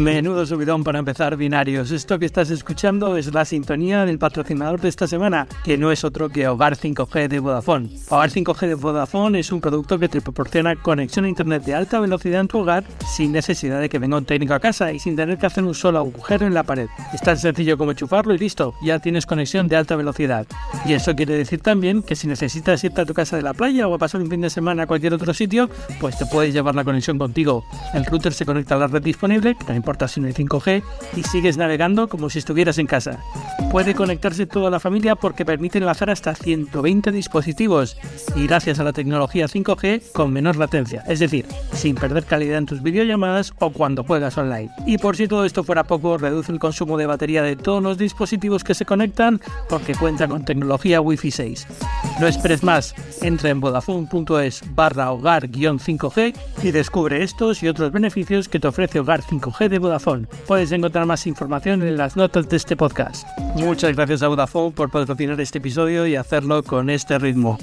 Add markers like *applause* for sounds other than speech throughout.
Menudo subidón para empezar binarios. Esto que estás escuchando es la sintonía del patrocinador de esta semana, que no es otro que Hogar 5G de Vodafone. Hogar 5G de Vodafone es un producto que te proporciona conexión a internet de alta velocidad en tu hogar sin necesidad de que venga un técnico a casa y sin tener que hacer un solo agujero en la pared. Es tan sencillo como enchufarlo y listo, ya tienes conexión de alta velocidad. Y eso quiere decir también que si necesitas irte a tu casa de la playa o a pasar un fin de semana a cualquier otro sitio, pues te puedes llevar la conexión contigo. El router se conecta a la red disponible, importa si no hay 5G, y sigues navegando como si estuvieras en casa. Puede conectarse toda la familia porque permite enlazar hasta 120 dispositivos y gracias a la tecnología 5G con menor latencia, es decir, sin perder calidad en tus videollamadas o cuando juegas online. Y por si todo esto fuera poco, reduce el consumo de batería de todos los dispositivos que se conectan porque cuenta con tecnología Wi-Fi 6. No esperes más, entra en vodafone.es barra hogar-5G y descubre estos y otros beneficios que te ofrece Hogar 5G de Vodafone. Puedes encontrar más información en las notas de este podcast. Muchas gracias a Vodafone por patrocinar este episodio y hacerlo con este ritmo.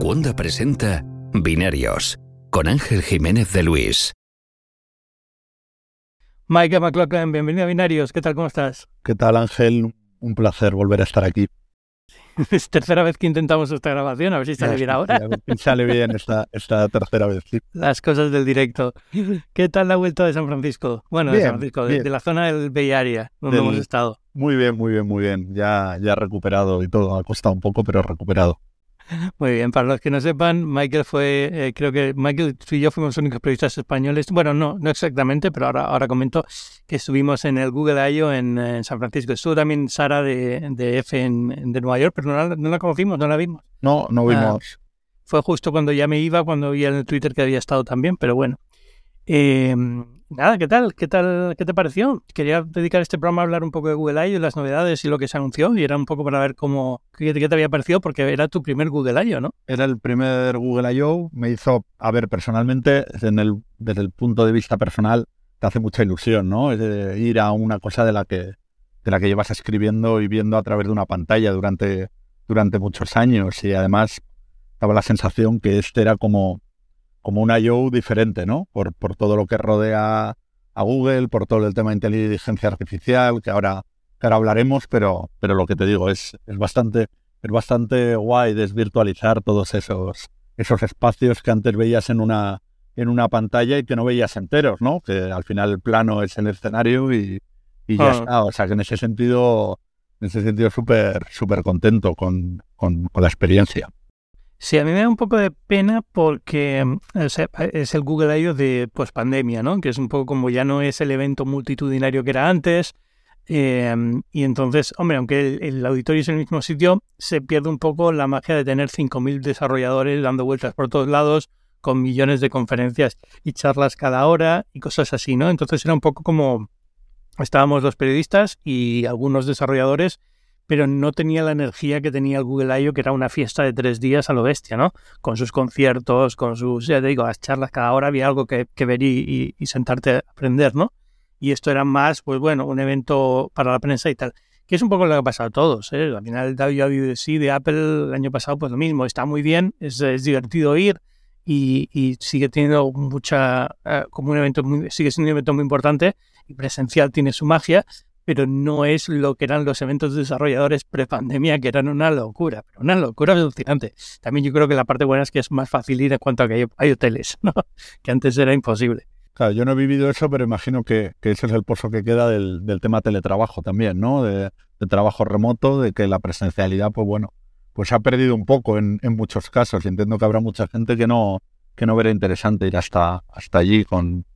Wanda presenta Binarios con Ángel Jiménez de Luis. Mike McLaughlin, bienvenido a Binarios. ¿Qué tal? ¿Cómo estás? ¿Qué tal, Ángel? Un placer volver a estar aquí. *laughs* Es tercera vez que intentamos esta grabación, a ver si sale bien ahora. A ver si sale bien esta, esta tercera vez. *laughs* Las cosas del directo. ¿Qué tal la vuelta de San Francisco? Bueno, de San Francisco, de, la zona del Bay Area, donde hemos estado. Muy bien, muy bien, muy bien. Ya, ya recuperado y todo. Ha costado un poco, pero recuperado. Muy bien, para los que no sepan, Michael fue, eh, creo que Michael, tú y yo fuimos los únicos periodistas españoles, bueno, no, no exactamente, pero ahora, ahora comento que estuvimos en el Google I.O. En, San Francisco. Estuvo también Sara de, de F en, de Nueva York, pero no la, no la, conocimos, no la vimos. No, no vimos. fue justo cuando ya me iba, cuando vi en el Twitter que había estado también, pero bueno. Eh, Nada, ¿qué tal? ¿Qué tal? ¿Qué te pareció? Quería dedicar este programa a hablar un poco de Google I.O., las novedades y lo que se anunció, y era un poco para ver cómo, qué, te había parecido, porque era tu primer Google I.O., ¿no? Era el primer Google I.O., me hizo, a ver, personalmente, en el, desde el punto de vista personal, te hace mucha ilusión, ¿no? Es ir a una cosa de la que, de la que llevas escribiendo y viendo a través de una pantalla durante, durante muchos años, y además daba la sensación que este era como como una I.O. diferente, ¿no? Por, por todo lo que rodea a Google, por todo el tema de inteligencia artificial, que ahora, que ahora hablaremos, pero, pero lo que te digo es, es bastante, es bastante guay desvirtualizar todos esos, esos espacios que antes veías en una, en una pantalla y que no veías enteros, ¿no? Que al final el plano es el escenario y, y ya ah. está. O sea que en ese sentido, en ese sentido súper, súper contento con, con, con la experiencia. Sí, a mí me da un poco de pena porque mm, es el Google I.O. de pues pandemia, ¿no? Que es un poco como ya no es el evento multitudinario que era antes. Em, y entonces, hombre, aunque el, auditorio es el mismo sitio, se pierde un poco la magia de tener 5.000 desarrolladores dando vueltas por todos lados, con millones de conferencias y charlas cada hora y cosas así, ¿no? Entonces era un poco como estábamos los periodistas y algunos desarrolladores pero no tenía la energía que tenía el Google I.O., que era una fiesta de tres días a lo bestia, ¿no? Con sus conciertos, con sus, ya te digo, las charlas, cada hora había algo que, ver y, sentarte a aprender, ¿no? Y esto era más, pues bueno, un evento para la prensa y tal. Que es un poco lo que ha pasado a todos, ¿eh? Al final el WWDC de Apple el año pasado, pues lo mismo, está muy bien, es, divertido ir y, sigue teniendo mucha, eh, como un evento, sigue siendo un evento muy importante y presencial tiene su magia, pero no es lo que eran los eventos desarrolladores pre-pandemia, que eran una locura, pero una locura alucinante. También yo creo que la parte buena es que es más fácil ir en cuanto a que hay, hoteles, ¿no? *laughs* que antes era imposible. Claro, yo no he vivido eso, pero imagino que, ese es el pozo que queda del, tema teletrabajo también, ¿no? De, trabajo remoto, de que la presencialidad, pues bueno, pues ha perdido un poco en, muchos casos. Y entiendo que habrá mucha gente que no, que no verá interesante ir hasta, hasta allí con,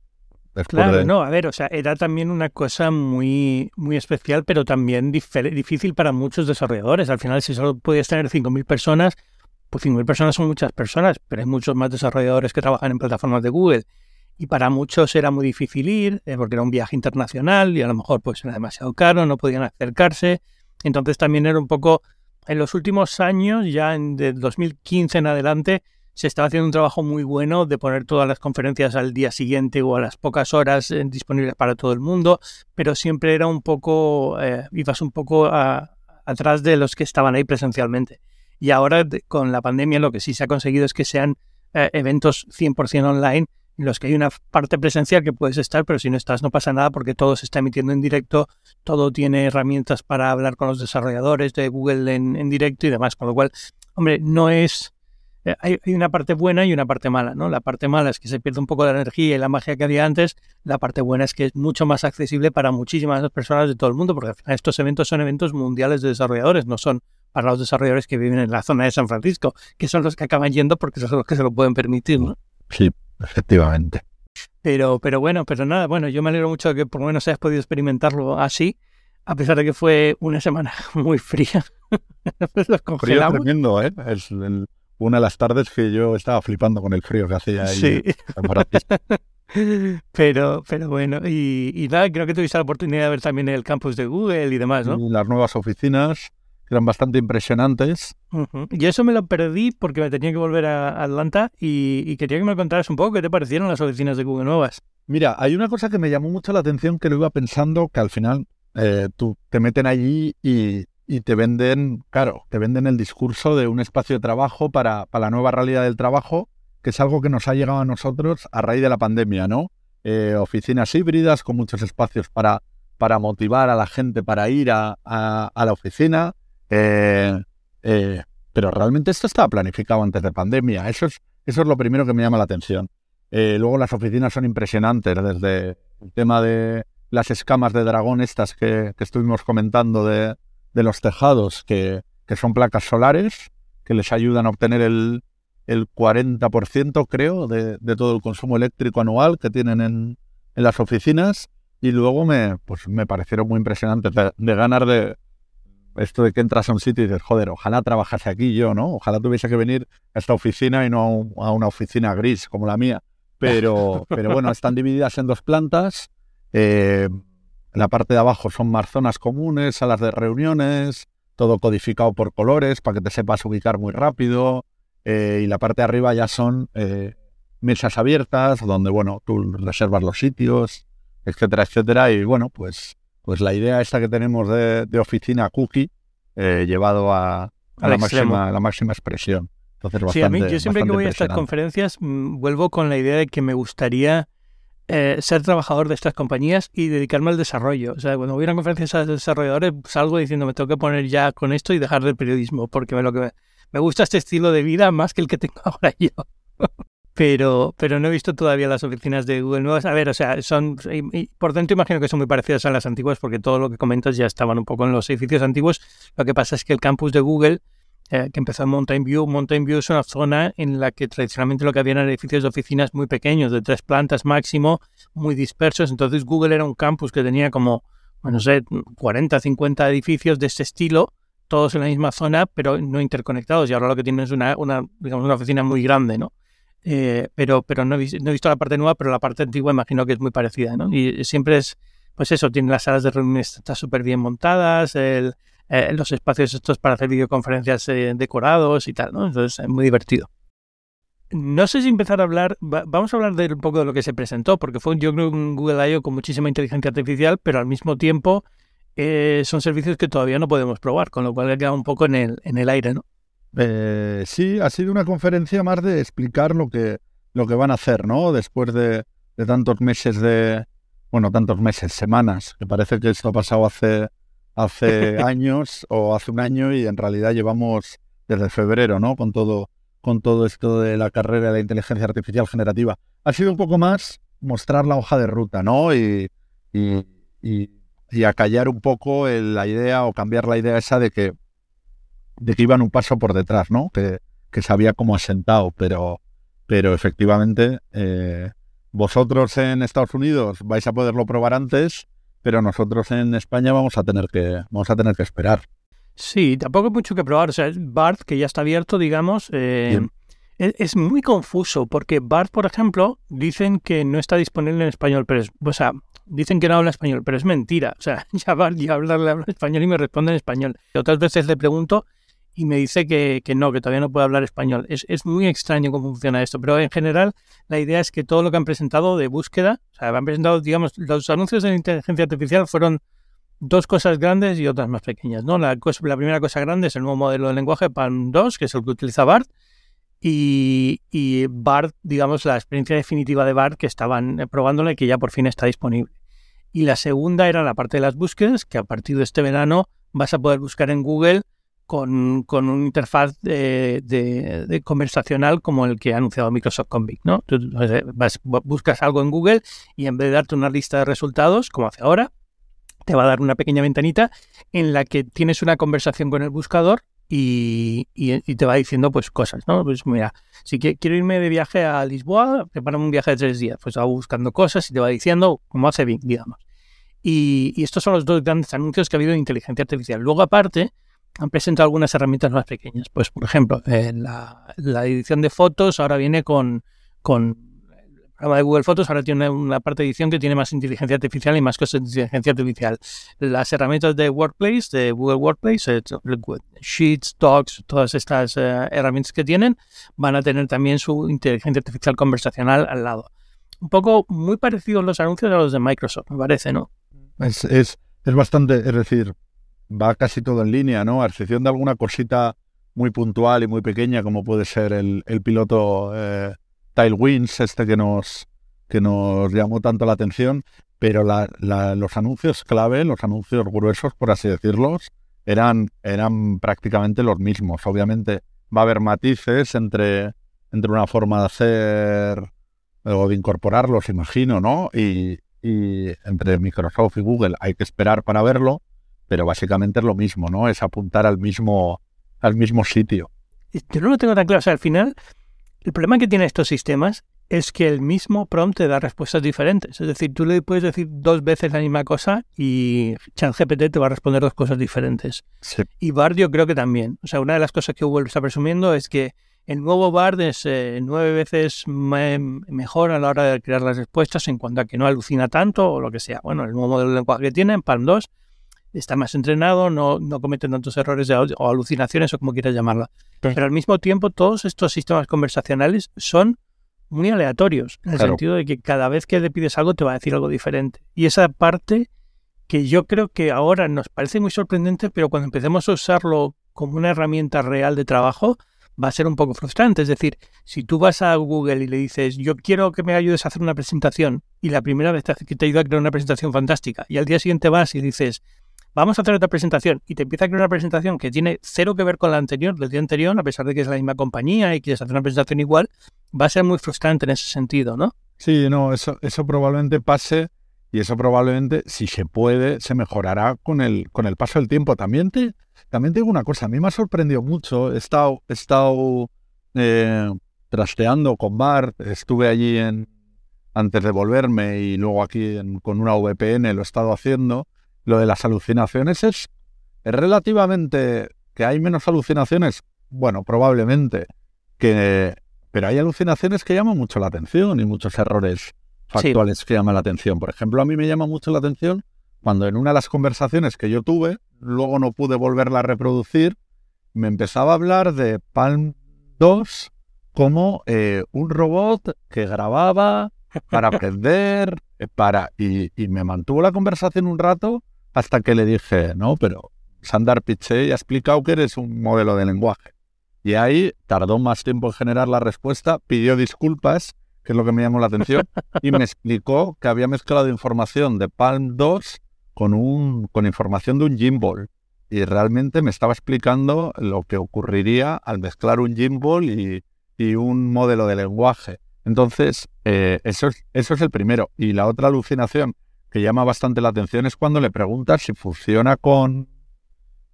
Claro, no, a ver, o sea, era también una cosa muy, muy especial, pero también difícil para muchos desarrolladores. Al final, si solo podías tener 5.000 personas, pues 5.000 personas son muchas personas, pero hay muchos más desarrolladores que trabajan en plataformas de Google. Y para muchos era muy difícil ir, eh, porque era un viaje internacional y a lo mejor pues era demasiado caro, no podían acercarse. Entonces también era un poco, en los últimos años, ya en, de 2015 en adelante, se estaba haciendo un trabajo muy bueno de poner todas las conferencias al día siguiente o a las pocas horas eh, disponibles para todo el mundo, pero siempre era un poco, eh, ibas un poco a, atrás de los que estaban ahí presencialmente. Y ahora con la pandemia lo que sí se ha conseguido es que sean eh, eventos 100% online en los que hay una parte presencial que puedes estar, pero si no estás no pasa nada porque todo se está emitiendo en directo, todo tiene herramientas para hablar con los desarrolladores de Google en, en directo y demás, con lo cual, hombre, no es... Eh, hay, una parte buena y una parte mala, ¿no? La parte mala es que se pierde un poco la energía y la magia que había antes, la parte buena es que es mucho más accesible para muchísimas personas de todo el mundo, porque al final estos eventos son eventos mundiales de desarrolladores, no son para los desarrolladores que viven en la zona de San Francisco, que son los que acaban yendo porque son los que se lo pueden permitir, ¿no? Sí, efectivamente. Pero, pero bueno, pero nada, bueno, yo me alegro mucho de que por lo menos hayas podido experimentarlo así, a pesar de que fue una semana *laughs* muy fría. *laughs* Los Frío tremendo, ¿eh? Es una de las tardes que yo estaba flipando con el frío que hacía ahí. Sí. *laughs* pero, pero bueno, y, nada, creo que tuviste la oportunidad de ver también el campus de Google y demás, ¿no? las nuevas oficinas eran bastante impresionantes. Y eso me lo perdí porque me tenía que volver a Atlanta y, quería que me contaras un poco qué te parecieron las oficinas de Google nuevas. Mira, hay una cosa que me llamó mucho la atención que lo iba pensando, que al final eh, tú te meten allí y, te venden, claro, te venden el discurso de un espacio de trabajo para, para, la nueva realidad del trabajo, que es algo que nos ha llegado a nosotros a raíz de la pandemia, ¿no? Eh, oficinas híbridas con muchos espacios para, para motivar a la gente para ir a, a la oficina, eh, eh, pero realmente esto estaba planificado antes de pandemia. Eso es, eso es lo primero que me llama la atención. Luego las oficinas son impresionantes, desde el tema de las escamas de dragón estas que, estuvimos comentando de, los tejados, que, son placas solares, que les ayudan a obtener el, el 40%, creo, de, todo el consumo eléctrico anual que tienen en, las oficinas. Y luego me, pues me parecieron muy impresionantes de ganar de, esto de que entras a un sitio y dices, joder, ojalá trabajase aquí yo, ¿no? Ojalá tuviese que venir a esta oficina y no a una oficina gris como la mía. Pero, *laughs* pero bueno, están divididas en dos plantas. Eh, en la parte de abajo son más zonas comunes, salas de reuniones, todo codificado por colores para que te sepas ubicar muy rápido. Eh, y la parte de arriba ya son eh, mesas abiertas donde, bueno, tú reservas los sitios, etcétera, etcétera. Y bueno, pues pues la idea esta que tenemos de, oficina cookie eh, llevado a, la, máxima, la máxima expresión. Entonces, sí, a mí yo siempre que voy a estas conferencias mm, vuelvo con la idea de que me gustaría eh, ser trabajador de estas compañías y dedicarme al desarrollo. O sea, cuando voy a una conferencia de desarrolladores salgo diciendo me tengo que poner ya con esto y dejar del periodismo porque me, lo que me gusta este estilo de vida más que el que tengo *laughs* ahora yo pero, pero no he visto todavía las oficinas de Google nuevas. A ver, o sea, son, por dentro imagino que son muy parecidas a las antiguas porque todo lo que comentas ya estaban un poco en los edificios antiguos. Lo que pasa es que el campus de Google, eh, que empezó en Mountain View, Mountain View es una zona en la que tradicionalmente lo que había eran edificios de oficinas muy pequeños, de tres plantas máximo, muy dispersos. Entonces Google era un campus que tenía como, no sé, 40, 50 edificios de este estilo todos en la misma zona, pero no interconectados. Y ahora lo que tienen es una, una, digamos, una oficina muy grande, ¿no? Eh, pero, pero no, he, visto la parte nueva, pero la parte antigua imagino que es muy parecida, ¿no? Y siempre es, pues eso, tiene las salas de reuniones está súper bien montadas, el, eh, los espacios estos para hacer videoconferencias eh, decorados y tal, ¿no? Entonces es muy divertido. No sé si empezar a hablar, vamos a hablar de un poco de lo que se presentó, porque fue yo creo un Google I.O. con muchísima inteligencia artificial, pero al mismo tiempo son servicios que todavía no podemos probar, con lo cual queda un poco en el, en el aire, ¿no? Eh, sí, ha sido una conferencia más de explicar lo que, lo que van a hacer, ¿no? Después de, tantos meses de, bueno, tantos meses, semanas, que parece que esto ha pasado hace, hace *laughs* años o hace un año y en realidad llevamos desde febrero, ¿no? Con todo, con todo esto de la carrera de la inteligencia artificial generativa. Ha sido un poco más mostrar la hoja de ruta, ¿no? Y, y, y, y acallar un poco la idea o cambiar la idea esa de que de que iban un paso por detrás, ¿no? Que, que se había como asentado, pero, pero efectivamente eh, vosotros en Estados Unidos vais a poderlo probar antes, pero nosotros en España vamos a tener que, vamos a tener que esperar. Sí, tampoco hay mucho que probar. O sea, BART, que ya está abierto, digamos, eh, es, muy confuso porque BART, por ejemplo, dicen que no está disponible en español, pero es, o sea, dicen que no habla español, pero es mentira. O sea, *laughs* ya BART ya habla, habla español y me responde en español. Otras veces le pregunto y me dice que, que, no, que todavía no puede hablar español. Es, es, muy extraño cómo funciona esto, pero en general la idea es que todo lo que han presentado de búsqueda, o sea, han presentado, digamos, los anuncios de inteligencia artificial fueron dos cosas grandes y otras más pequeñas. ¿no? La, la primera cosa grande es el nuevo modelo de lenguaje Palm 2, que es el que utiliza BART, y, y BART, digamos, la experiencia definitiva de BART que estaban eh, probándole y que ya por fin está disponible. Y la segunda era la parte de las búsquedas, que a partir de este verano vas a poder buscar en Google con, con una interfaz conversacional como el que ha anunciado Microsoft Convict, ¿no? Tú vas, buscas algo en Google y en vez de darte una lista de resultados, como hace ahora, te va a dar una pequeña ventanita en la que tienes una conversación con el buscador y, te va diciendo pues cosas, ¿no? Pues mira, si quiero irme de viaje a Lisboa, prepárame un viaje de tres días. Pues va buscando cosas y te va diciendo como hace Bing, digamos. Y, y, estos son los dos grandes anuncios que ha habido de inteligencia artificial. Luego, aparte, han presentado algunas herramientas más pequeñas. Pues, por ejemplo, eh, la, edición de fotos ahora viene con, con el programa de Google Fotos, ahora tiene una parte de edición que tiene más inteligencia artificial y más cosas de inteligencia artificial. Las herramientas de Workplace, de Google Workplace, eh, Sheets, Docs, todas estas eh, herramientas que tienen, van a tener también su inteligencia artificial conversacional al lado. Un poco muy parecidos los anuncios a los de Microsoft, me parece, ¿no? Es, es, es bastante, es decir, va casi todo en línea, ¿no? A excepción de alguna cosita muy puntual y muy pequeña, como puede ser el, el piloto eh, este que nos, que nos llamó tanto la atención, pero la, los anuncios clave, los anuncios gruesos, por así decirlos, eran, eran prácticamente los mismos. Obviamente va a haber matices entre, entre una forma de hacer o de incorporarlos, imagino, ¿no? Y, y entre Microsoft y Google hay que esperar para verlo, pero básicamente es lo mismo, ¿no? Es apuntar al mismo, al mismo sitio. Yo no lo tengo tan claro. O sea, al final, el problema que tienen estos sistemas es que el mismo prompt te da respuestas diferentes. Es decir, tú le puedes decir dos veces la misma cosa y ChatGPT te va a responder dos cosas diferentes. Y Bard yo creo que también. O sea, una de las cosas que Google está presumiendo es que el nuevo BARD es eh, nueve veces mejor a la hora de crear las respuestas en cuanto a que no alucina tanto o lo que sea. Bueno, el nuevo modelo de lenguaje que tienen, Palm 2, está más entrenado, no, no cometen tantos errores o alucinaciones o como quieras llamarla. Pero al mismo tiempo, todos estos sistemas conversacionales son muy aleatorios, en el sentido de que cada vez que le pides algo te va a decir algo diferente. Y esa parte que yo creo que ahora nos parece muy sorprendente, pero cuando empecemos a usarlo como una herramienta real de trabajo, va a ser un poco frustrante. Es decir, si tú vas a Google y le dices, yo quiero que me ayudes a hacer una presentación, y la primera vez que te ayuda a crear una presentación fantástica, y al día siguiente vas y dices, vamos a hacer otra presentación, y te empieza a crear una presentación que tiene cero que ver con la anterior, del día anterior, a pesar de que es la misma compañía y quieres hacer una presentación igual, va a ser muy frustrante en ese sentido, ¿no? Sí, no, eso, eso probablemente pase y eso probablemente, si se puede, se mejorará con el, con el paso del tiempo. También te, también tengo una cosa, a mí me ha sorprendido mucho, he estado, he estado eh, trasteando con Bart, estuve allí en, antes de volverme y luego aquí con una VPN lo he estado haciendo. Lo de las alucinaciones es, es relativamente que hay menos alucinaciones, bueno, probablemente, que, pero hay alucinaciones que llaman mucho la atención y muchos errores factuales que llaman la atención. Por ejemplo, a mí me llama mucho la atención cuando en una de las conversaciones que yo tuve, luego no pude volverla a reproducir, me empezaba a hablar de Palm 2 como eh, un robot que grababa para aprender, eh, para y, me mantuvo la conversación un rato hasta que le dije, no, pero Sandar Pichey ha explicado que eres un modelo de lenguaje. Y ahí tardó más tiempo en generar la respuesta, pidió disculpas que es lo que me llamó la atención, y me explicó que había mezclado información de Palm 2 con, un, con información de un gimbal. Y realmente me estaba explicando lo que ocurriría al mezclar un gimbal y, y un modelo de lenguaje. Entonces, eh, eso, es, eso es el primero. Y la otra alucinación que llama bastante la atención es cuando le preguntas si funciona con,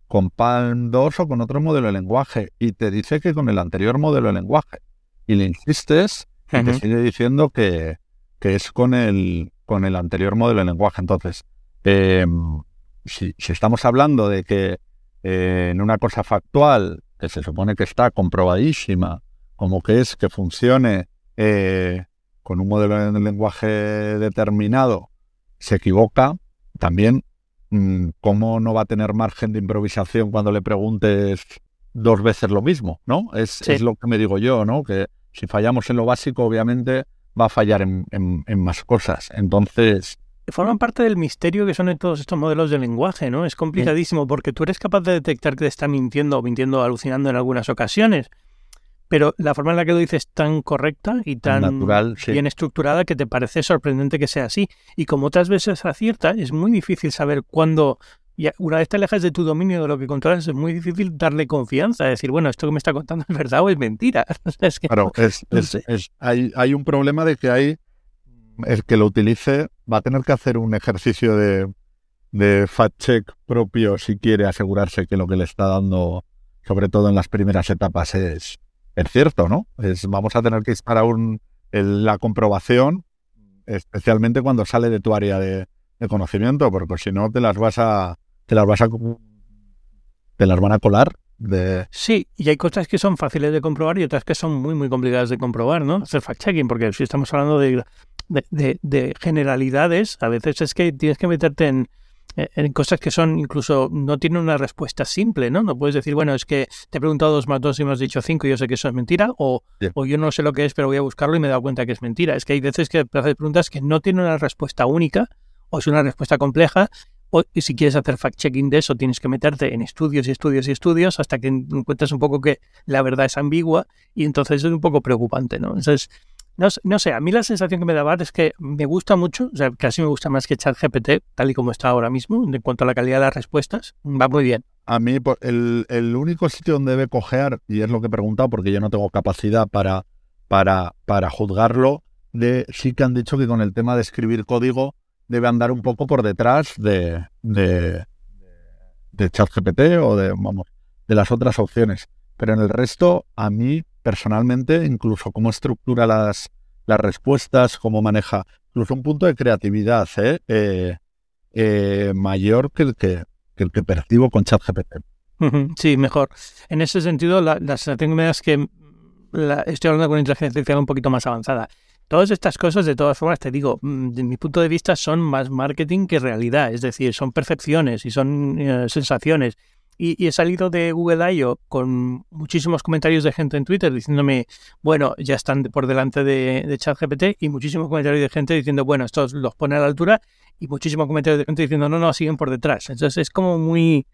con Palm 2 o con otro modelo de lenguaje. Y te dice que con el anterior modelo de lenguaje. Y le insistes y te sigue diciendo que, que, es con el, con el anterior modelo de lenguaje. Entonces, em, si, estamos hablando de que eh, en una cosa factual, que se supone que está comprobadísima, como que es que funcione eh, con un modelo de lenguaje determinado, se equivoca, también, mm, ¿cómo no va a tener margen de improvisación cuando le preguntes dos veces lo mismo? ¿No? Es, es lo que me digo yo, ¿no? Que si fallamos en lo básico, obviamente va a fallar en, más cosas. Entonces, forman parte del misterio que son todos estos modelos de lenguaje, ¿no? Es complicadísimo porque tú eres capaz de detectar que te está mintiendo o mintiendo alucinando en algunas ocasiones pero la forma en la que lo dices es tan correcta y tan Natural, bien estructurada que te parece sorprendente que sea así. Y como otras veces acierta, es muy difícil saber cuándo, y una vez te alejas de tu dominio de lo que controlas, es muy difícil darle confianza, decir, bueno, esto que me está contando es verdad o es mentira. *laughs* es que, claro, es, hay, hay un problema de que hay, el que lo utilice va a tener que hacer un ejercicio de, de fact-check propio si quiere asegurarse que lo que le está dando, sobre todo en las primeras etapas, es es cierto, ¿no? Vamos a tener que disparar un, la comprobación, especialmente cuando sale de tu área de, conocimiento, porque si no te las vas a, te las vas a, te las van a colar. De... Sí, y hay cosas que son fáciles de comprobar y otras que son muy, muy complicadas de comprobar, ¿no? Hacer fact-checking, porque si estamos hablando de, de generalidades, a veces es que tienes que meterte en, en cosas que son incluso no tienen una respuesta simple, ¿no? No puedes decir, bueno, es que te he preguntado dos más dos y me has dicho cinco y yo sé que eso es mentira, o, o yo no sé lo que es, pero voy a buscarlo y me he dado cuenta que es mentira. Es que hay veces que haces preguntas que no tienen una respuesta única, o es una respuesta compleja, o y si quieres hacer fact-checking de eso, tienes que meterte en estudios y estudios y estudios hasta que encuentres un poco que la verdad es ambigua y entonces es un poco preocupante, ¿no? Entonces, no, sé, a mí la sensación que me da es que me gusta mucho, o sea, casi me gusta más que ChatGPT, tal y como está ahora mismo, en cuanto a la calidad de las respuestas, va muy bien. A mí, el, el único sitio donde debe coger, y es lo que he preguntado, porque yo no tengo capacidad para, para, para juzgarlo, de sí que han dicho que con el tema de escribir código debe andar un poco por detrás de, de, de ChatGPT o de, vamos, de las otras opciones. Pero en el resto, a mí personalmente, incluso cómo estructura las, las respuestas, cómo maneja, incluso un punto de creatividad ¿eh? Eh, eh, mayor que el que, el que percibo con ChatGPT. Sí, mejor. En ese sentido, la, la sensación que me da es que estoy hablando con inteligencia artificial un poquito más avanzada. Todas estas cosas, de todas formas, te digo, mm, de mi punto de vista, son más marketing que realidad. Es decir, son percepciones y son sensaciones. Y, he salido de Google I.O. con muchísimos comentarios de gente en Twitter diciéndome, bueno, ya están por delante de, ChatGPT y muchísimos comentarios de gente diciendo, bueno, estos los pone a la altura y muchísimos comentarios de gente diciendo, no, no, siguen por detrás. Entonces es como muy,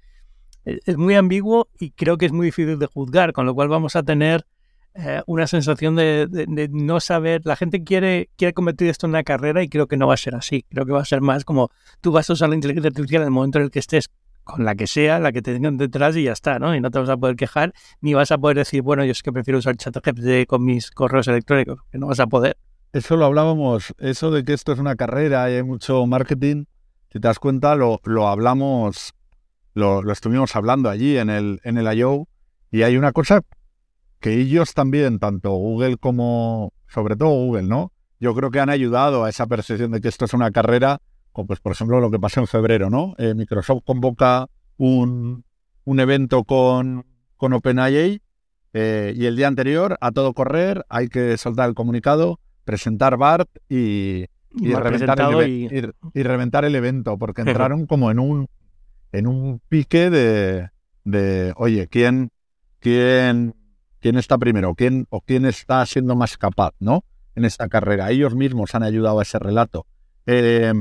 es muy ambiguo y creo que es muy difícil de juzgar, con lo cual vamos a tener eh, una sensación de, de, no saber. La gente quiere, quiere convertir esto en una carrera y creo que no va a ser así. Creo que va a ser más como tú vas a usar la inteligencia artificial en el momento en el que estés con la que sea, la que te tengan detrás y ya está, ¿no? Y no te vas a poder quejar, ni vas a poder decir, bueno, yo es que prefiero usar ChatGPT con mis correos electrónicos, que no vas a poder. Eso lo hablábamos, eso de que esto es una carrera y hay mucho marketing, si te das cuenta, lo, lo hablamos, lo, lo, estuvimos hablando allí en el, en el I.O. y hay una cosa que ellos también, tanto Google como, sobre todo Google, ¿no? Yo creo que han ayudado a esa percepción de que esto es una carrera pues por ejemplo lo que pasó en febrero, ¿no? Eh, Microsoft convoca un, un, evento con, con OpenAI eh, y el día anterior, a todo correr, hay que soltar el comunicado, presentar BART y, y, reventar, el, y... reventar el evento, porque entraron como en un, en un pique de, de oye, ¿quién, quién, quién está primero quién, o quién está siendo más capaz, ¿no? En esta carrera. Ellos mismos han ayudado a ese relato. Eh,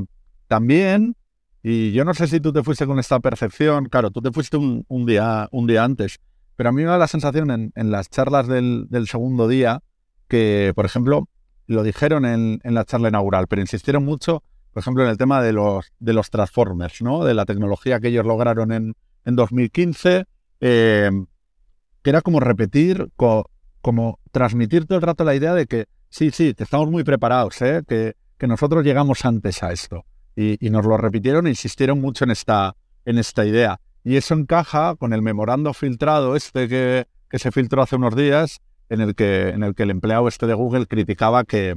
también, y yo no sé si tú te fuiste con esta percepción, claro, tú te fuiste un, día, un día antes, pero a mí me da la sensación en, las charlas del, segundo día que, por ejemplo, lo dijeron en, la charla inaugural, pero insistieron mucho, por ejemplo, en el tema de los, de los Transformers, ¿no? De la tecnología que ellos lograron en, en 2015, eh, que era como repetir, como transmitir todo el rato la idea de que sí, sí, que estamos muy preparados, ¿eh? que, que nosotros llegamos antes a esto y, nos lo repitieron e insistieron mucho en esta, en esta idea. Y eso encaja con el memorando filtrado este que, que se filtró hace unos días, en el que, en el, que el empleado este de Google criticaba que,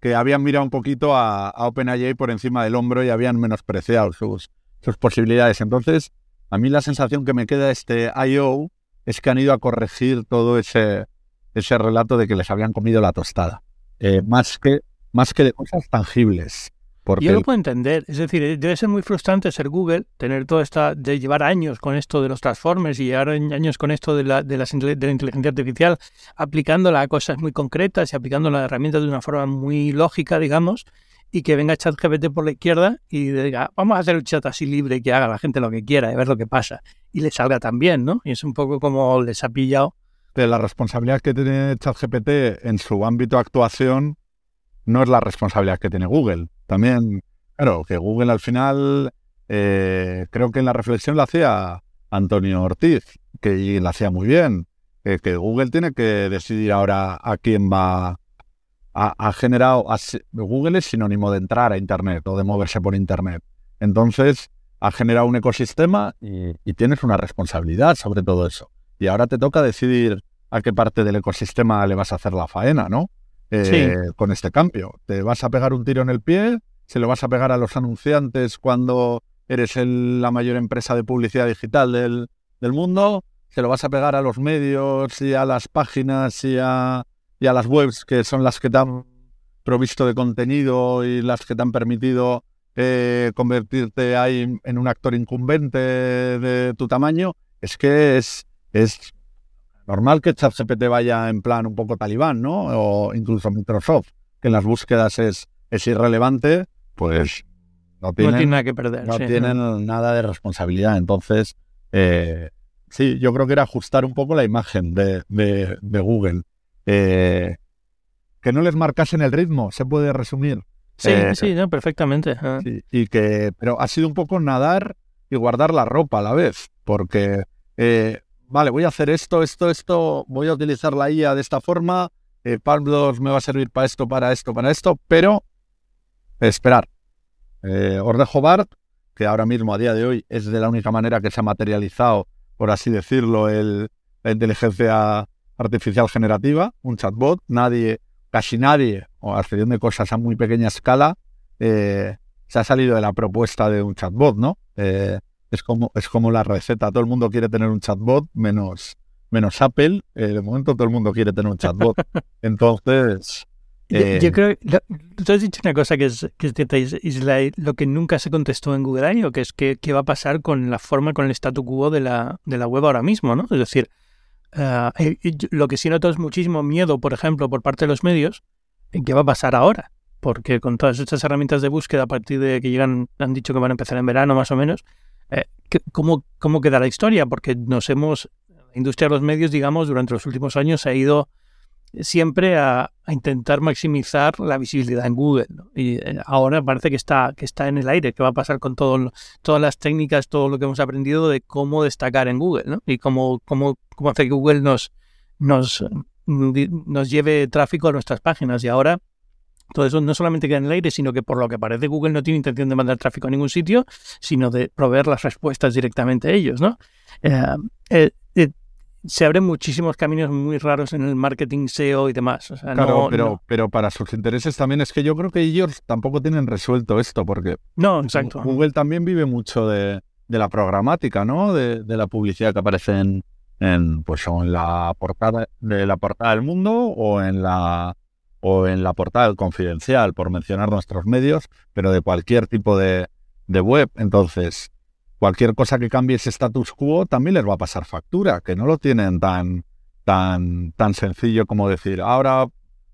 que habían mirado un poquito a, a OpenAI por encima del hombro y habían menospreciado sus, sus posibilidades. Entonces, a mí la sensación que me queda de este I.O. es que han ido a corregir todo ese, ese relato de que les habían comido la tostada, eh, más, que, más que de cosas tangibles. Yo lo puedo entender, es decir, eh, debe ser muy frustrante ser Google, tener toda esta, de llevar años con esto de los transformers y llevar años con esto de la, de la, de la inteligencia artificial, aplicándola a cosas muy concretas y aplicándola a herramientas de una forma muy lógica, digamos, y que venga ChatGPT por la izquierda y diga, vamos a hacer un chat así libre y que haga la gente lo que quiera y ver lo que pasa. Y le salga también, ¿no? Y es un poco como les ha pillado. De la responsabilidad que tiene ChatGPT en su ámbito de actuación no es la responsabilidad que tiene Google. También, claro, que Google al final, eh, creo que en la reflexión la hacía Antonio Ortiz, que la hacía muy bien, que Google tiene que decidir ahora a quién va ha, generado, Google es sinónimo de entrar a Internet o de moverse por Internet. Entonces, ha generado un ecosistema y, tienes una responsabilidad sobre todo eso. Y ahora te toca decidir a qué parte del ecosistema le vas a hacer la faena, ¿no? Eh, con este cambio. ¿Te vas a pegar un tiro en el pie? ¿Se lo vas a pegar a los anunciantes cuando eres la mayor empresa de publicidad digital del, del mundo? ¿Se lo vas a pegar a los medios y a las páginas y a y a las webs que son las que te han provisto de contenido y las que te han permitido eh, convertirte ahí en un actor incumbente de tu tamaño, es que es, es normal que ChatGPT vaya en plan un poco talibán, ¿no? O incluso Microsoft, que en las búsquedas es, es irrelevante, pues no tienen, nada que perder. No tienen nada de responsabilidad. Entonces, eh, sí, yo creo que era ajustar un poco la imagen de, de, de Google. Eh, que no les marcasen el ritmo, se puede resumir. Sí, eh, sí, perfectamente. Ah. y que, pero ha sido un poco nadar y guardar la ropa a la vez, porque, eh, vale, voy a hacer esto, esto, esto, voy a utilizar la IA de esta forma, eh, Palm 2 me va a servir para esto, para esto, para esto, pero esperar. os dejo BART, que ahora mismo, a día de hoy, es de la única manera que se ha materializado, por así decirlo, el, la inteligencia artificial generativa, un chatbot. Nadie, casi nadie, o accediendo de cosas a muy pequeña escala, eh, se ha salido de la propuesta de un chatbot, ¿no? Eh, es, como, es como la receta. Todo el mundo quiere tener un chatbot, menos, menos Apple. Eh, de momento todo el mundo quiere tener un chatbot. *laughs* Entonces... Yo, creo, tú has dicho una cosa que es, que es, lo que nunca se contestó en Google I.O., que es que, qué va a pasar con la forma, con el statu quo de la, de la web ahora mismo, ¿no? Es decir, eh, lo que sí noto es muchísimo miedo, por ejemplo, por parte de los medios, en qué va a pasar ahora. Porque con todas estas herramientas de búsqueda, a partir de que llegan, han dicho que van a empezar en verano más o menos, eh, ¿cómo, ¿cómo queda la historia? Porque nos hemos, la industria de los medios, digamos, durante los últimos años ha ido siempre a, intentar maximizar la visibilidad en Google. Y eh, ahora parece que está, que está en el aire, que va a pasar con todo, todas las técnicas, todo lo que hemos aprendido de cómo destacar en Google ¿no? y cómo, cómo, cómo hacer que Google nos, nos, nos lleve tráfico a nuestras páginas. Y ahora todo eso no solamente queda en el aire, sino que por lo que parece Google no tiene intención de mandar tráfico a ningún sitio, sino de proveer las respuestas directamente a ellos. ¿no? Eh, eh, se abren muchísimos caminos muy raros en el marketing SEO y demás. claro, pero, pero para sus intereses también es que yo creo que ellos tampoco tienen resuelto esto, porque no, exacto. Google también vive mucho de, la programática, ¿no? De, la publicidad que aparece en, en, pues, en la portada de la portada del mundo o en la o en la portada del confidencial, por mencionar nuestros medios, pero de cualquier tipo de, de web. Entonces, cualquier cosa que cambie ese status quo también les va a pasar factura, que no lo tienen tan, tan, tan sencillo como decir, ahora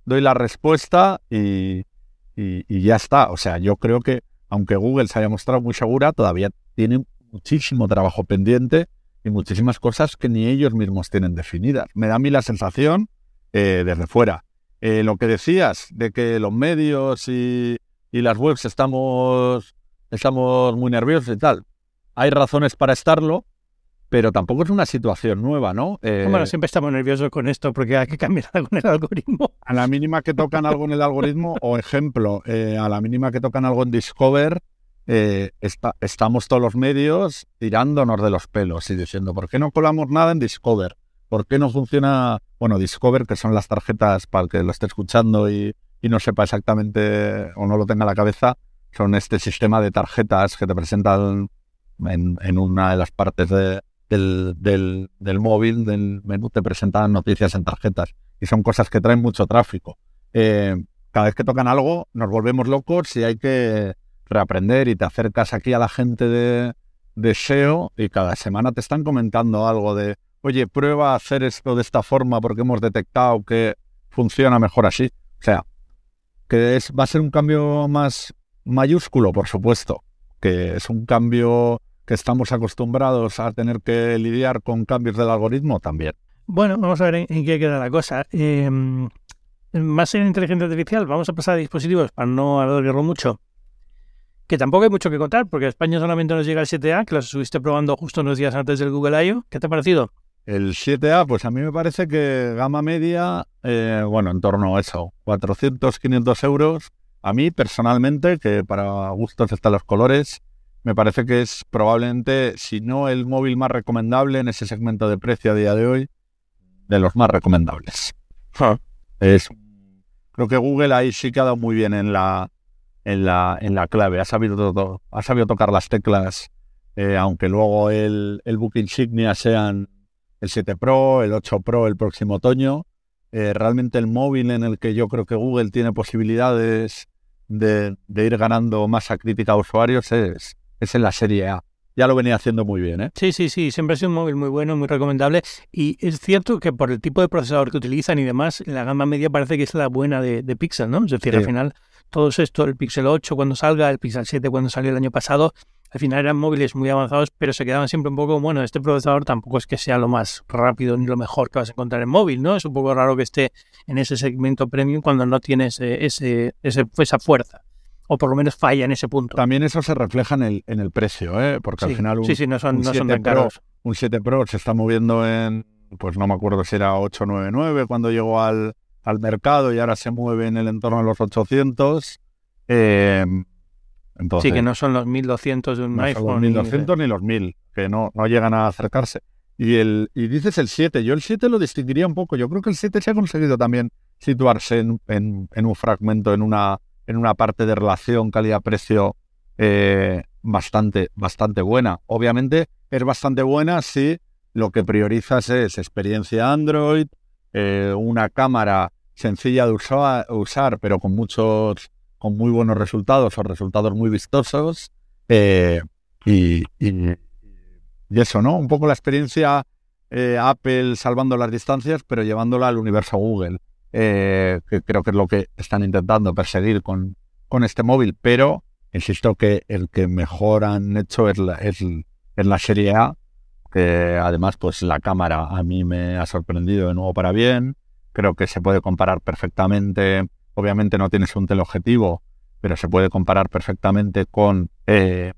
doy la respuesta y, y, ya está. O sea, yo creo que aunque Google se haya mostrado muy segura, todavía tiene muchísimo trabajo pendiente y muchísimas cosas que ni ellos mismos tienen definidas. Me da a mí la sensación eh, desde fuera. Eh, lo que decías de que los medios y, y las webs estamos, estamos muy nerviosos y tal hay razones para estarlo, pero tampoco es una situación nueva, ¿no? Eh, bueno, siempre estamos nerviosos con esto porque hay que cambiar *laughs* algo en el algoritmo. A la mínima que tocan algo en el algoritmo, o ejemplo, eh, a la mínima que tocan algo en Discover, eh, estamos todos los medios tirándonos de los pelos y diciendo, ¿por qué no colamos nada en Discover? ¿Por qué no funciona, bueno, Discover, que son las tarjetas para el que lo esté escuchando y, no sepa exactamente o no lo tenga en la cabeza, son este sistema de tarjetas que te presentan en, una de las partes del, del, móvil, del menú, te presentan noticias en tarjetas. Y son cosas que traen mucho tráfico. Eh, cada vez que tocan algo, nos volvemos locos y hay que reaprender y te acercas aquí a la gente de, de SEO y cada semana te están comentando algo de, oye, prueba a hacer esto de esta forma porque hemos detectado que funciona mejor así. O sea, que es, va a ser un cambio más mayúsculo, por supuesto, que es un cambio que estamos acostumbrados a tener que lidiar con cambios del algoritmo también. Bueno, vamos a ver en, qué queda la cosa. Más en inteligencia artificial, vamos a pasar a dispositivos para no alargarlo mucho. Que tampoco hay mucho que contar, porque a España solamente nos llega el 7A, que lo estuviste probando justo unos días antes del Google I.O. ¿Qué te ha parecido? El 7A, pues a mí me parece que gama media, eh, bueno, en torno a eso, 400, 500 euros. A mí personalmente, que para gustos están los colores, me parece que es probablemente, si no el móvil más recomendable en ese segmento de precio a día de hoy, de los más recomendables. Es, creo que Google ahí sí que ha dado muy bien en la, en la, en la clave. Ha sabido, ha sabido tocar las teclas, eh, aunque luego el, el book insignia sean el 7 Pro, el 8 Pro el próximo otoño. Eh, realmente el móvil en el que yo creo que Google tiene posibilidades de, ir ganando masa crítica a usuarios es, es en la serie A ya lo venía haciendo muy bien. ¿eh? Sí, sí, sí, siempre ha sido un móvil muy bueno, muy recomendable. Y es cierto que por el tipo de procesador que utilizan y demás, la gama media parece que es la buena de, Pixel, ¿no? Es decir, al final, todo esto, el Pixel 8 cuando salga, el Pixel 7 cuando salió el año pasado, al final eran móviles muy avanzados, pero se quedaban siempre un poco, bueno, este procesador tampoco es que sea lo más rápido ni lo mejor que vas a encontrar en móvil, ¿no? Es un poco raro que esté en ese segmento premium cuando no tiene ese, ese, esa fuerza. O por lo menos falla en ese punto. También eso se refleja en el, en el precio, ¿eh? Porque al final un, sí, sí, no son, no son tan caros. un 7 Pro se está moviendo en, pues no me acuerdo si era 899 cuando llegó al, al mercado y ahora se mueve en el entorno de los 800. Eh, sí, que no son los 1200 de un iPhone. Son los 1200 ni, los 1000, que no, no llegan a acercarse. Y, el, y dices el 7, yo el 7 lo distinguiría un poco. Yo creo que el 7 se ha conseguido también situarse en, en, un fragmento, en una, en una parte de relación calidad-precio eh, bastante, bastante buena. Obviamente es bastante buena si lo que priorizas es experiencia Android, eh, una cámara sencilla de usar, pero con muchos muy buenos resultados o resultados muy vistosos. Eh, y, eso, ¿no? Un poco la experiencia eh, Apple salvando las distancias, pero llevándola al universo Google, eh, que creo que es lo que están intentando perseguir con, con este móvil. Pero insisto que el que mejor han hecho es la, es, es la serie A, que además, pues la cámara a mí me ha sorprendido de nuevo para bien. Creo que se puede comparar perfectamente Obviamente no tienes un teleobjetivo, pero se puede comparar perfectamente con eh,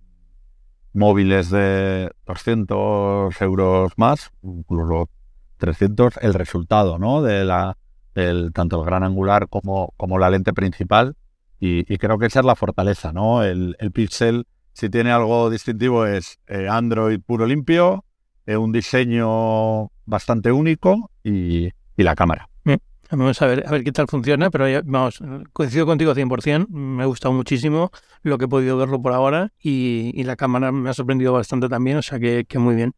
móviles de 200 euros más, incluso 300, el resultado, ¿no? De la, del, tanto el gran angular como, como la lente principal. Y, creo que esa es la fortaleza, ¿no? El, Pixel, si tiene algo distintivo, es eh, Android puro limpio, eh, un diseño bastante único y, y la cámara. Vamos a ver, a ver qué tal funciona, pero vamos, coincido contigo 100%, me ha gustado muchísimo lo que he podido verlo por ahora y, la cámara me ha sorprendido bastante también, o sea que, muy bien.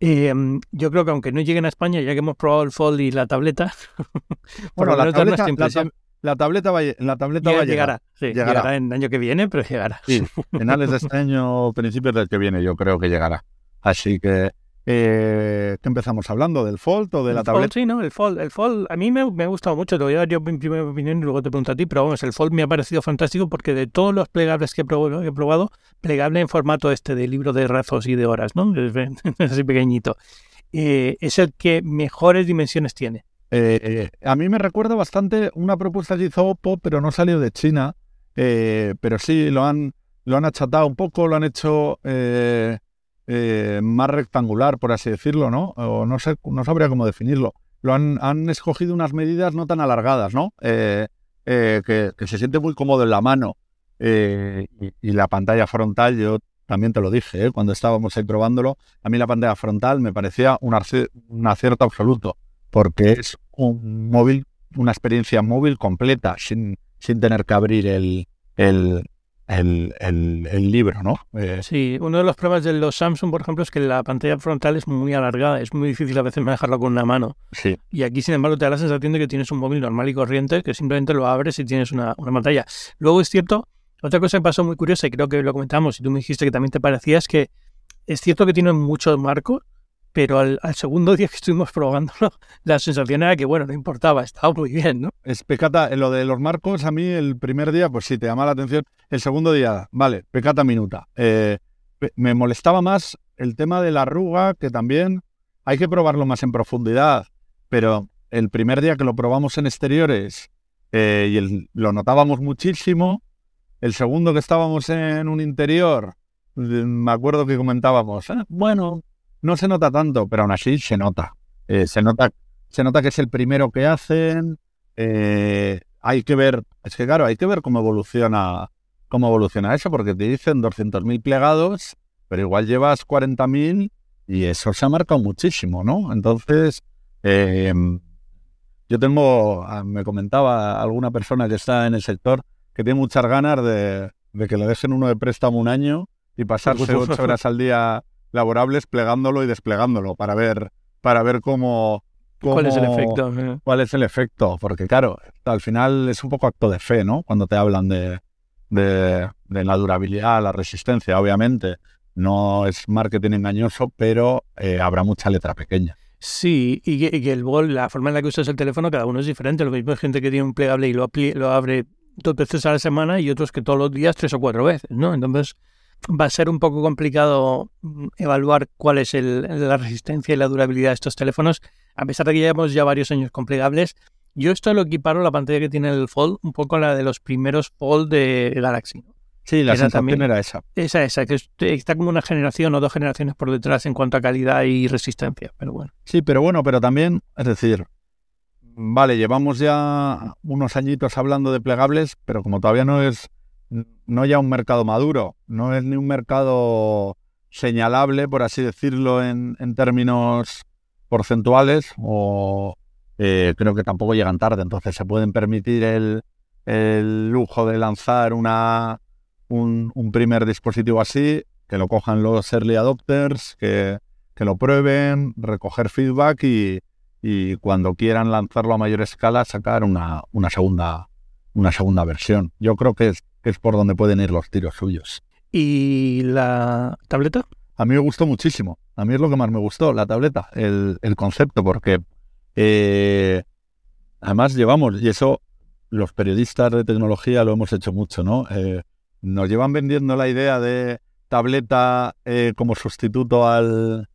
Em, yo creo que aunque no lleguen a España, ya que hemos probado el Fold y la tableta, *laughs* bueno, la tableta, la, tableta, va, la tableta va a llegar. Sí, llegará. en el año que viene, pero llegará. Sí, finales de este año, principios del que viene, yo creo que llegará. Así que eh, ¿Qué empezamos hablando? ¿Del Fold o de la tableta? sí, no, el Fold. El Fold a mí me, me, ha gustado mucho. Te voy a dar yo mi primera opinión y luego te pregunto a ti. Pero vamos, el Fold me ha parecido fantástico porque de todos los plegables que he probado, he probado plegable en formato este de libro de razos y de horas, ¿no? *laughs* Es así pequeñito. Eh, es el que mejores dimensiones tiene. Eh, a mí me recuerda bastante una propuesta que hizo Oppo, pero no salió de China. pero sí, lo han, lo han achatado un poco, lo han hecho eh, más rectangular, por así decirlo, ¿no? O no sé, no sabría cómo definirlo. Lo han, han escogido unas medidas no tan alargadas, ¿no? Eh, eh, que, se siente muy cómodo en la mano. Y, la pantalla frontal, yo también te lo dije, cuando estábamos ahí probándolo, a mí la pantalla frontal me parecía un, acierto absoluto, porque es un móvil, una experiencia móvil completa, sin, sin tener que abrir el, el, el, el, libro, ¿no? Eh, sí, uno de los problemas de los Samsung, por ejemplo, es que la pantalla frontal es muy alargada, es muy difícil a veces manejarla con una mano. Sí. Y aquí, sin embargo, te da la sensación de que tienes un móvil normal y corriente, que simplemente lo abres y tienes una, una pantalla. Luego es cierto, otra cosa que pasó muy curiosa, y creo que lo comentamos, y tú me dijiste que también te parecía, es que es cierto que tiene mucho marco, pero al, segundo día que estuvimos probándolo, *laughs* la sensación era que, bueno, no importaba, estaba muy bien, ¿no? Es pecata, en lo de los marcos, a mí el primer día, pues sí, te llama la atención. El segundo día, vale, pecata minuta. Eh, me molestaba más el tema de la arruga, que también hay que probarlo más en profundidad, pero el primer día que lo probamos en exteriores eh, y lo notábamos muchísimo, el segundo que estábamos en un interior, me acuerdo que comentábamos, ah, bueno, no se nota tanto, pero aún así se nota. Eh, se nota. Se nota que es el primero que hacen. Eh, hay que ver, es que claro, hay que ver cómo evoluciona, cómo evoluciona eso, porque te dicen 200.000 plegados, pero igual llevas 40.000 y eso se ha marcado muchísimo, ¿no? Entonces, em, yo tengo, ah, me comentaba alguna persona que está en el sector que tiene muchas ganas de, de que le dejen uno de préstamo un año y pasarse *laughs* ocho horas al día laborables plegándolo y desplegándolo para ver, para ver cómo, ¿Cuál es el efecto? ¿Cuál es el efecto? Porque claro, al final es un poco acto de fe, ¿no? Cuando te hablan de, de, la durabilidad, la resistencia, obviamente. No es marketing engañoso, pero eh, habrá mucha letra pequeña. Sí, y que, el bol, la forma en la que usas el teléfono, cada uno es diferente. Lo mismo hay gente que tiene un plegable y lo, lo abre dos veces a la semana y otros que todos los días tres o cuatro veces, ¿no? Entonces, va a ser un poco complicado mm, evaluar cuál es la resistencia y la durabilidad de estos teléfonos, a pesar de que llevamos ya varios años con plegables. Yo esto lo equiparo la pantalla que tiene el Fold un poco a la de los primeros Fold de Galaxy. Sí, la sensación era esa. Esa, esa, que está como una generación o dos generaciones por detrás en cuanto a calidad y resistencia, pero bueno. Sí, pero bueno, pero también, es decir, vale, llevamos ya unos añitos hablando de plegables, pero como todavía no es no ya un mercado maduro, no es ni un mercado señalable, por así decirlo, en, términos porcentuales, o eh, creo que tampoco llegan tarde, entonces se pueden permitir el, lujo de lanzar una, un, primer dispositivo así, que lo cojan los early adopters, que, lo prueben, recoger feedback y, y, cuando quieran lanzarlo a mayor escala sacar una, una, segunda, una segunda versión. Yo creo que es, que es por donde pueden ir los tiros suyos. ¿Y la tableta? A mí me gustó muchísimo. A mí es lo que más me gustó, la tableta, el, concepto, porque eh, además llevamos, y eso los periodistas de tecnología lo hemos hecho mucho, ¿no? Eh, nos llevan vendiendo la idea de tableta eh, como sustituto al,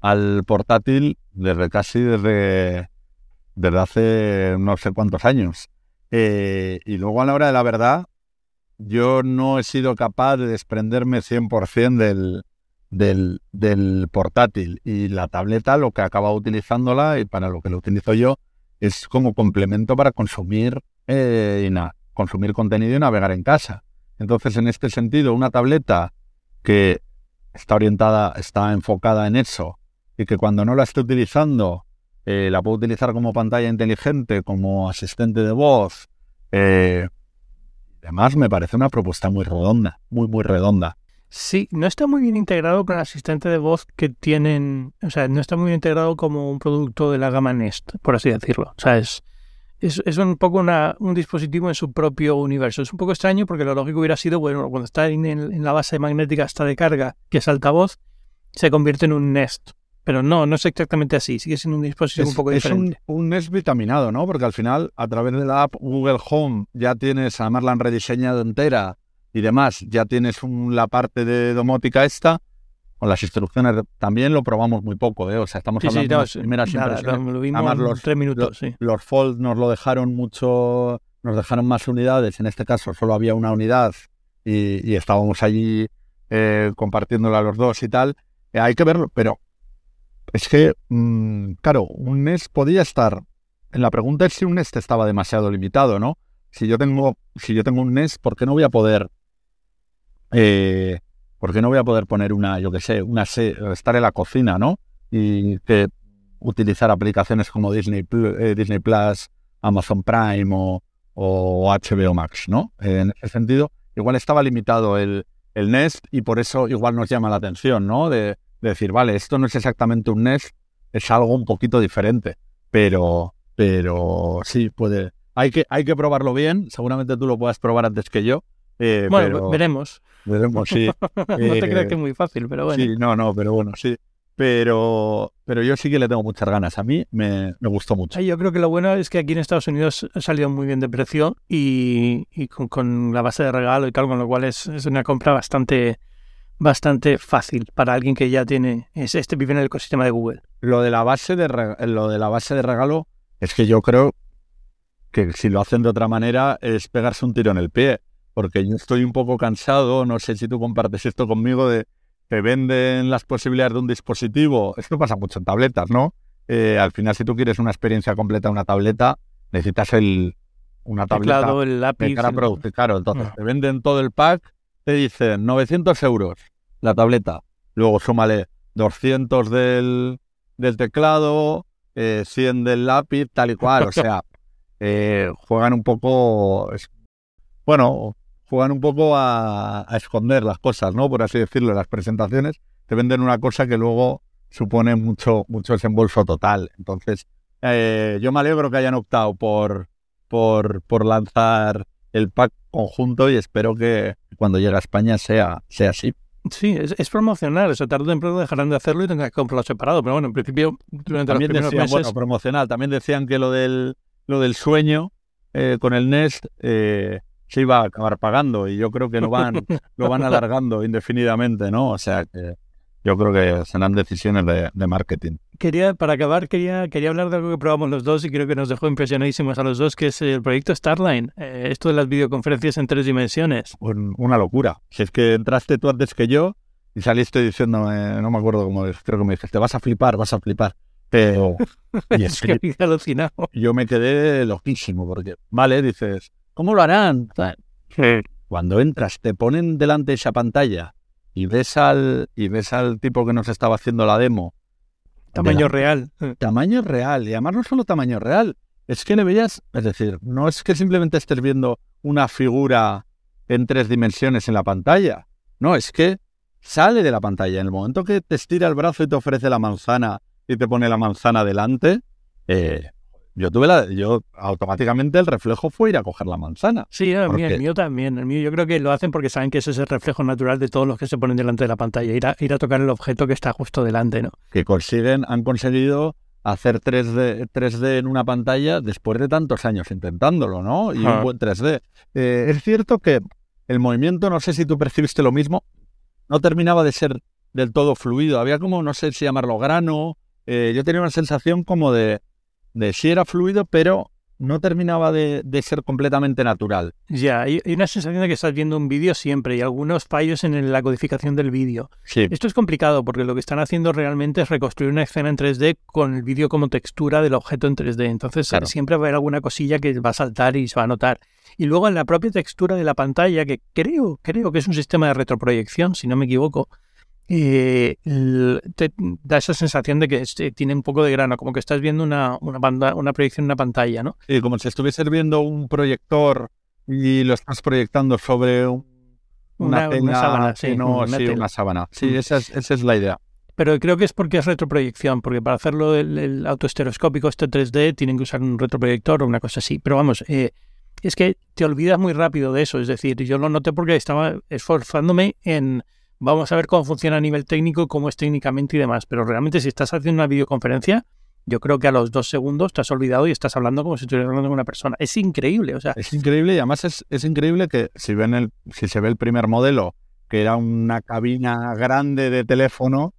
al portátil desde casi desde, desde hace no sé cuántos años. y luego a la hora de la verdad, yo no he sido capaz de desprenderme 100% del, del, del portátil y la tableta, lo que acaba utilizándola y para lo que lo utilizo yo, es como complemento para consumir, eh, consumir contenido y navegar en casa. Entonces, en este sentido, una tableta que está orientada, está enfocada en eso y que cuando no la esté utilizando, eh, la puedo utilizar como pantalla inteligente, como asistente de voz, eh, Además, me parece una propuesta muy redonda, muy, muy redonda. Sí, no está muy bien integrado con el asistente de voz que tienen, o sea, no está muy bien integrado como un producto de la gama Nest, por así decirlo. O sea, es, es, un poco una, un dispositivo en su propio universo. Es un poco extraño porque lo lógico hubiera sido, bueno, cuando está en, en la base magnética hasta de carga, que es altavoz, se convierte en un Nest. Pero no, no es exactamente así, sigue siendo un dispositivo un poco diferente. Es un, NES vitaminado, ¿no? Porque al final, a través de la app Google Home, ya tienes, además la han rediseñado entera y demás, ya tienes la parte de domótica esta, con las instrucciones también lo probamos muy poco, ¿eh? O sea, estamos hablando de las primeras impresiones. Lo vimos los, tres minutos, sí. Los Fold nos lo dejaron mucho, nos dejaron más unidades, en este caso solo había una unidad y, estábamos allí eh, compartiéndola los dos y tal. Eh, hay que verlo, pero es que, mm, claro, un NES podía estar. En la pregunta es si un NES estaba demasiado limitado, ¿no? Si yo tengo, si yo tengo un NES, ¿por qué no voy a poder. Eh, ¿Por qué no voy a poder poner una, yo qué sé, una estar en la cocina, ¿no? Y que utilizar aplicaciones como Disney, eh, Disney Plus, Amazon Prime o, HBO Max, ¿no? En ese sentido, igual estaba limitado el, el Nest y por eso igual nos llama la atención, ¿no? De, decir, vale, esto no es exactamente un NES, es algo un poquito diferente, pero, pero sí, puede. Hay que, hay que probarlo bien, seguramente tú lo puedas probar antes que yo. Eh, bueno, veremos. Veremos, sí. *laughs* no te creas que es muy fácil, pero bueno. Sí, no, no, pero bueno, sí. pero, pero yo sí que le tengo muchas ganas. A mí me, me gustó mucho. Ay, Yo creo que lo bueno es que aquí en Estados Unidos ha salido muy bien de precio y, y con, con la base de regalo y tal, con lo cual es, es una compra bastante, bastante fácil para alguien que ya tiene, es, este vive en el ecosistema de Google. Lo de la base de lo de la base de regalo es que yo creo que si lo hacen de otra manera es pegarse un tiro en el pie, porque yo estoy un poco cansado, no sé si tú compartes esto conmigo de te venden las posibilidades de un dispositivo, esto pasa mucho en tabletas, ¿no? Eh, al final si tú quieres una experiencia completa una tableta, necesitas el una tableta Teclado, el lápiz. de cara a el- producir, claro, entonces Ah. te venden todo el pack, te dicen 900 euros la tableta, luego súmale 200 del, del teclado, eh, 100 del lápiz, tal y cual, o sea, *laughs* eh, juegan un poco, bueno, juegan un poco a, a esconder las cosas, ¿no? Por así decirlo, las presentaciones te venden una cosa que luego supone mucho, mucho desembolso total. Entonces, eh, yo me alegro que hayan optado por, por, por lanzar el pack conjunto y espero que cuando llegue a España sea, sea así. Sí, es, es promocional, o sea, tarde o temprano dejarán de hacerlo y tendrán que comprarlo separado, pero bueno, en principio, durante También los primeros decían, meses... bueno, promocional, también decían que lo del, lo del sueño eh, con el Nest eh, se iba a acabar pagando y yo creo que lo van, lo van alargando *laughs* indefinidamente, ¿no? O sea que yo creo que serán decisiones de, de marketing. Quería, para acabar, quería, quería hablar de algo que probamos los dos y creo que nos dejó impresionadísimos a los dos, que es el proyecto Starline, eh, esto de las videoconferencias en tres dimensiones. Un- una locura. Si es que entraste tú antes que yo y saliste diciéndome, no me acuerdo cómo es, creo que me dijiste, vas a flipar, vas a flipar. Pero *laughs* y es es que que alucinado. yo me quedé loquísimo porque, vale, dices, ¿cómo lo harán? Cuando entras, te ponen delante esa pantalla y ves al, y ves al tipo que nos estaba haciendo la demo. Tamaño real. Tamaño real. Y además no solo tamaño real. Es que le veías, es decir, no es que simplemente estés viendo una figura en tres dimensiones en la pantalla. No, es que sale de la pantalla. En el momento que te estira el brazo y te ofrece la manzana y te pone la manzana delante, eh, yo tuve la, yo automáticamente el reflejo fue ir a coger la manzana. Sí, el ¿Por mío, el mío también. El mío yo creo que lo hacen porque saben que ese es el reflejo natural de todos los que se ponen delante de la pantalla, ir a, ir a tocar el objeto que está justo delante, ¿no? que consiguen, han conseguido hacer 3D, 3D en una pantalla después de tantos años intentándolo, ¿no? Y un buen 3D. Eh, es cierto que el movimiento, no sé si tú percibiste lo mismo, no terminaba de ser del todo fluido. Había como, no sé si llamarlo grano. eh, yo tenía una sensación como de, de sí era fluido, pero no terminaba de, de ser completamente natural. Ya, hay, hay una sensación de que estás viendo un vídeo siempre y algunos fallos en la codificación del vídeo. Sí, Esto es complicado porque lo que están haciendo realmente es reconstruir una escena en 3D con el vídeo como textura del objeto en 3D. Entonces Claro. siempre va a haber alguna cosilla que va a saltar y se va a notar. Y luego en la propia textura de la pantalla, que creo, creo que es un sistema de retroproyección, si no me equivoco, eh, te da esa sensación de que este, tiene un poco de grano, como que estás viendo una, una, panda- una proyección en una pantalla, ¿no? y como si estuvieses viendo un proyector y lo estás proyectando sobre un- una, Una- tela una sábana, sí, no- una sí, una sábana. Sí, Mm. esa es, esa es la idea. Pero creo que es porque es retroproyección, porque para hacerlo el, el autoestereoscópico este 3D tienen que usar un retroproyector o una cosa así. Pero vamos, eh, es que te olvidas muy rápido de eso. Es decir, yo lo noté porque estaba esforzándome en vamos a ver cómo funciona a nivel técnico, cómo es técnicamente y demás. Pero realmente si estás haciendo una videoconferencia, yo creo que a los dos segundos te has olvidado y estás hablando como si estuvieras hablando con una persona. Es increíble, o sea, Es increíble y además es, es increíble que si ven el, si se ve el primer modelo, que era una cabina grande de teléfono,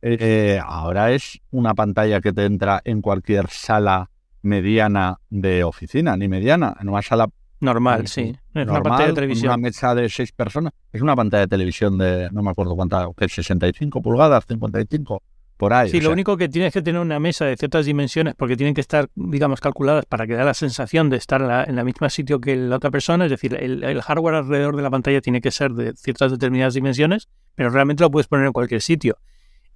eh, ahora es una pantalla que te entra en cualquier sala mediana de oficina, ni mediana, en una sala normal, Sí, sí. Es una pantalla de televisión. una mesa de seis personas. Es una pantalla de televisión de, no me acuerdo cuánta, que 65 pulgadas, 55, por ahí. Sí, lo sea, único que tienes que tener una mesa de ciertas dimensiones porque tienen que estar, digamos, calculadas para que dé la sensación de estar en la, en la misma sitio que la otra persona. Es decir, el, el hardware alrededor de la pantalla tiene que ser de ciertas determinadas dimensiones, pero realmente lo puedes poner en cualquier sitio.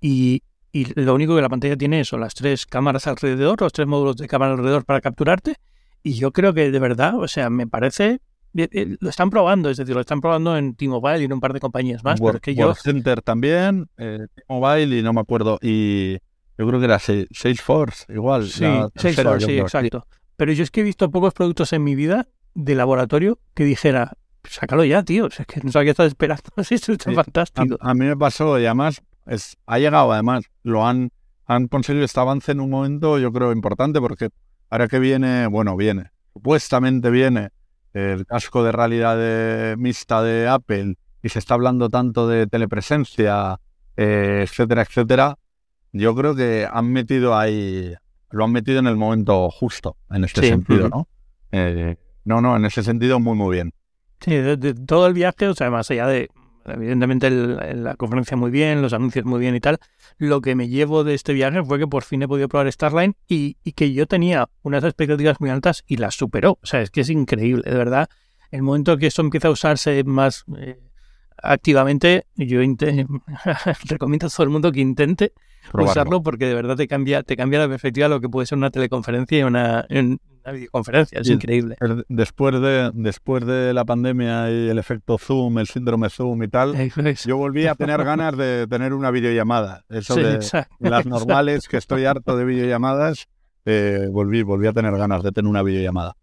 Y, y lo único que la pantalla tiene son las tres cámaras alrededor, los tres módulos de cámara alrededor para capturarte. Y yo creo que de verdad, o sea, me parece... eh, eh, Lo están probando, es decir, lo están probando en T-Mobile y en un par de compañías más, que yo... Word Center también, eh, Mobile y no me acuerdo. Y yo creo que era Sa- Salesforce, igual. Sí, la tercera, Salesforce, sí, creo. exacto. Pero yo es que he visto pocos productos en mi vida de laboratorio que dijera, sácalo ya, tío. O sea, es que no sabía qué estás esperando. *laughs* Sí, esto está Sí. fantástico. A, a mí me pasó y además es, ha llegado además, lo han, han conseguido este avance en un momento, yo creo, importante, porque ahora que viene, bueno, viene, supuestamente viene el casco de realidad mixta de Apple y se está hablando tanto de telepresencia, eh, etcétera, etcétera, yo creo que han metido ahí, lo han metido en el momento justo, en este sentido, ¿no? Eh, no, no, en ese sentido muy, muy bien. Sí, de, todo el viaje, o sea, más allá de, evidentemente, la conferencia muy bien, los anuncios muy bien y tal, lo que me llevo de este viaje fue que por fin he podido probar Starline y, que yo tenía unas expectativas muy altas y las superó. O sea, es que es increíble, de verdad. El momento que eso empieza a usarse más eh, activamente, yo *laughs* recomiendo a todo el mundo que intente usarlo porque de verdad te cambia, te cambia la perspectiva de lo que puede ser una teleconferencia y una, una videoconferencia. Es increíble. Después de, después de la pandemia y el efecto Zoom, el síndrome Zoom y tal, yo volví a tener ganas de tener una videollamada. Eso de las normales, que estoy harto de videollamadas, eh, volví, volví a tener ganas de tener una videollamada.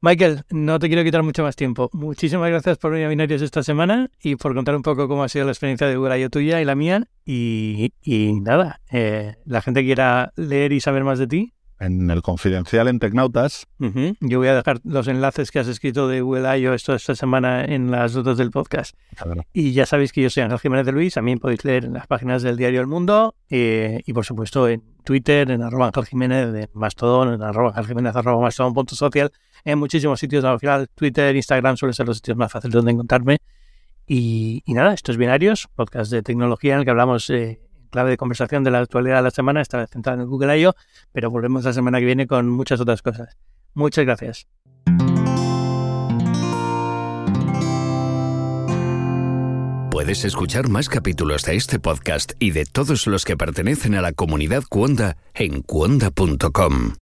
Michael, no te quiero quitar mucho más tiempo. Muchísimas gracias por venir a Binarios esta semana y por contar un poco cómo ha sido la experiencia de I.O. tuya y la mía. Y, nada, eh, la gente quiera leer y saber más de ti, en el confidencial en Tecnautas. Yo voy a dejar los enlaces que has escrito de Google I.O. esta semana en las notas del podcast. Y ya sabéis que yo soy Ángel Jiménez de Luis. También podéis leer en las páginas del diario El Mundo eh, y, por supuesto, en Twitter, en arroba Ángel Jiménez, en Mastodon, en arroba Ángel Jiménez, arroba Mastodon.social. En muchísimos sitios. Al final, Twitter, Instagram suelen ser los sitios más fáciles donde encontrarme. Y, nada, estos binarios, podcast de tecnología en el que hablamos eh, clave de conversación de la actualidad de la semana, está centrada en el Google I.O., pero volvemos la semana que viene con muchas otras cosas. Muchas gracias. Puedes escuchar más capítulos de este podcast y de todos los que pertenecen a la comunidad Cuonda en cuonda.com.